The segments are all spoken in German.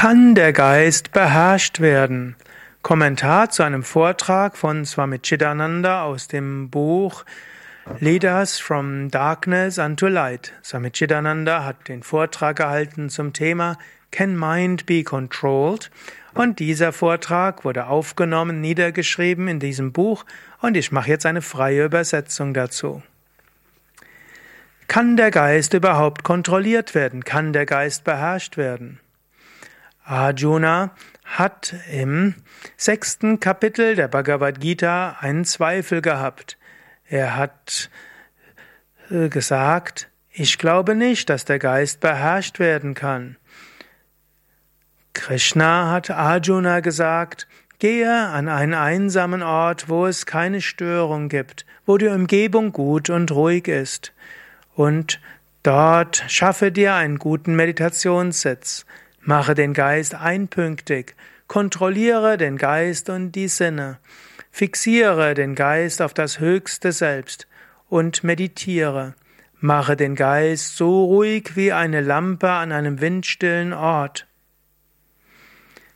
Kann der Geist beherrscht werden? Kommentar zu einem Vortrag von Swami Chidananda aus dem Buch Lead Us from Darkness unto Light. Swami Chidananda hat den Vortrag gehalten zum Thema Can Mind be Controlled? Und dieser Vortrag wurde aufgenommen, niedergeschrieben in diesem Buch und ich mache jetzt eine freie Übersetzung dazu. Kann der Geist überhaupt kontrolliert werden? Kann der Geist beherrscht werden? Arjuna hat im sechsten Kapitel der Bhagavad Gita einen Zweifel gehabt. Er hat äh, gesagt, ich glaube nicht, dass der Geist beherrscht werden kann. Krishna hat Arjuna gesagt, gehe an einen einsamen Ort, wo es keine Störung gibt, wo die Umgebung gut und ruhig ist. Und dort schaffe dir einen guten Meditationssitz. Mache den Geist einpünktig, kontrolliere den Geist und die Sinne, fixiere den Geist auf das höchste Selbst und meditiere. Mache den Geist so ruhig wie eine Lampe an einem windstillen Ort.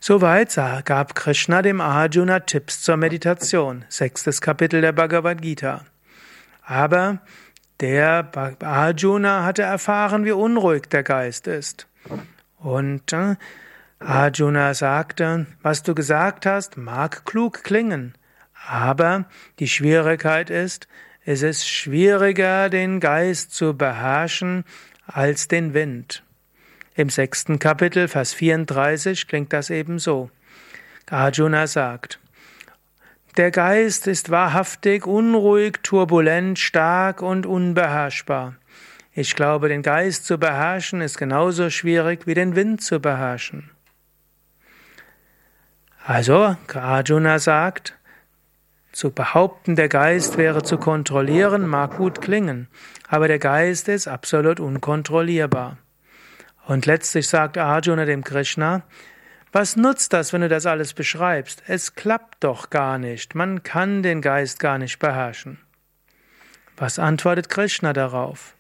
Soweit gab Krishna dem Arjuna Tipps zur Meditation, sechstes Kapitel der Bhagavad Gita. Aber der Arjuna hatte erfahren, wie unruhig der Geist ist. Und äh, Arjuna sagte, was du gesagt hast, mag klug klingen, aber die Schwierigkeit ist, es ist schwieriger, den Geist zu beherrschen als den Wind. Im sechsten Kapitel, Vers 34, klingt das eben so. Arjuna sagt, der Geist ist wahrhaftig unruhig, turbulent, stark und unbeherrschbar. Ich glaube, den Geist zu beherrschen ist genauso schwierig wie den Wind zu beherrschen. Also, Arjuna sagt, zu behaupten, der Geist wäre zu kontrollieren, mag gut klingen, aber der Geist ist absolut unkontrollierbar. Und letztlich sagt Arjuna dem Krishna, was nutzt das, wenn du das alles beschreibst? Es klappt doch gar nicht, man kann den Geist gar nicht beherrschen. Was antwortet Krishna darauf?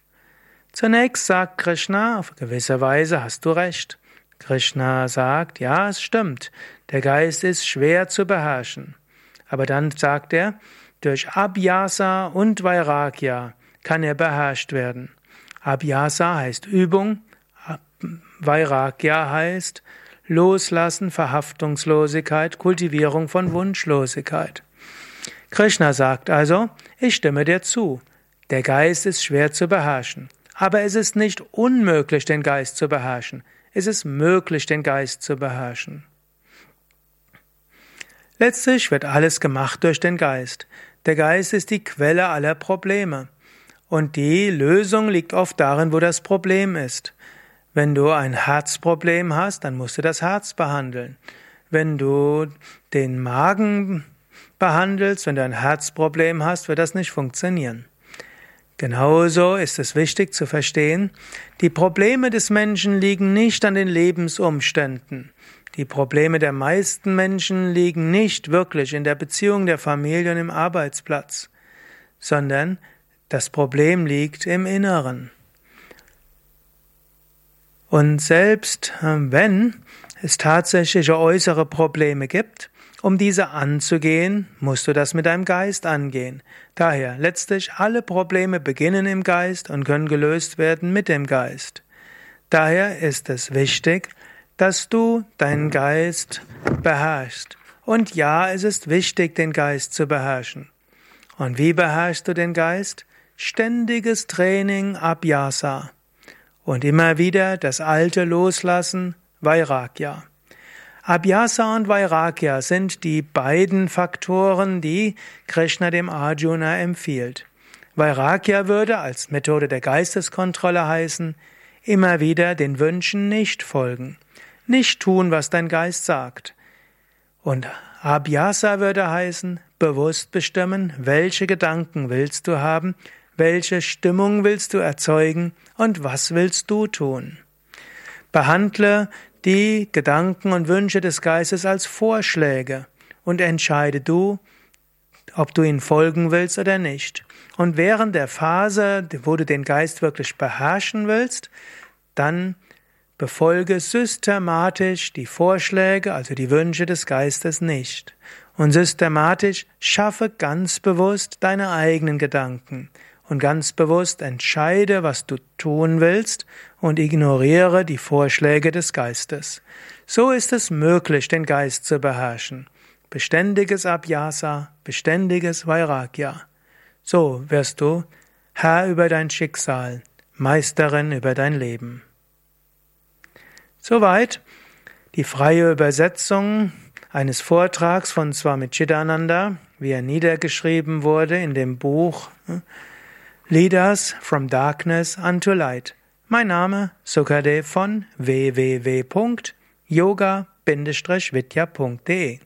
Zunächst sagt Krishna, auf gewisse Weise hast du recht. Krishna sagt, ja, es stimmt, der Geist ist schwer zu beherrschen. Aber dann sagt er, durch Abhyasa und Vairagya kann er beherrscht werden. Abhyasa heißt Übung, Vairagya heißt Loslassen, Verhaftungslosigkeit, Kultivierung von Wunschlosigkeit. Krishna sagt also, ich stimme dir zu, der Geist ist schwer zu beherrschen. Aber es ist nicht unmöglich, den Geist zu beherrschen. Es ist möglich, den Geist zu beherrschen. Letztlich wird alles gemacht durch den Geist. Der Geist ist die Quelle aller Probleme. Und die Lösung liegt oft darin, wo das Problem ist. Wenn du ein Herzproblem hast, dann musst du das Herz behandeln. Wenn du den Magen behandelst, wenn du ein Herzproblem hast, wird das nicht funktionieren. Genauso ist es wichtig zu verstehen, die Probleme des Menschen liegen nicht an den Lebensumständen. Die Probleme der meisten Menschen liegen nicht wirklich in der Beziehung der Familie und im Arbeitsplatz, sondern das Problem liegt im Inneren. Und selbst äh, wenn es tatsächliche äußere Probleme gibt, um diese anzugehen, musst du das mit deinem Geist angehen. Daher, letztlich alle Probleme beginnen im Geist und können gelöst werden mit dem Geist. Daher ist es wichtig, dass du deinen Geist beherrschst. Und ja, es ist wichtig, den Geist zu beherrschen. Und wie beherrschst du den Geist? Ständiges Training Abhyasa. Und immer wieder das Alte loslassen, Vairagya. Abhyasa und Vairagya sind die beiden Faktoren, die Krishna dem Arjuna empfiehlt. Vairagya würde als Methode der Geisteskontrolle heißen, immer wieder den Wünschen nicht folgen, nicht tun, was dein Geist sagt. Und Abhyasa würde heißen, bewusst bestimmen, welche Gedanken willst du haben, welche Stimmung willst du erzeugen und was willst du tun. Behandle die Gedanken und Wünsche des Geistes als Vorschläge und entscheide du, ob du ihnen folgen willst oder nicht. Und während der Phase, wo du den Geist wirklich beherrschen willst, dann befolge systematisch die Vorschläge, also die Wünsche des Geistes nicht. Und systematisch schaffe ganz bewusst deine eigenen Gedanken und ganz bewusst entscheide, was du tun willst und ignoriere die Vorschläge des Geistes. So ist es möglich, den Geist zu beherrschen. Beständiges Abhyasa, beständiges Vairagya. So wirst du Herr über dein Schicksal, Meisterin über dein Leben. Soweit die freie Übersetzung eines Vortrags von Swami Chidananda, wie er niedergeschrieben wurde in dem Buch Lead Us from Darkness unto Light. Mein Name Sukadev von www.yoga-vidya.de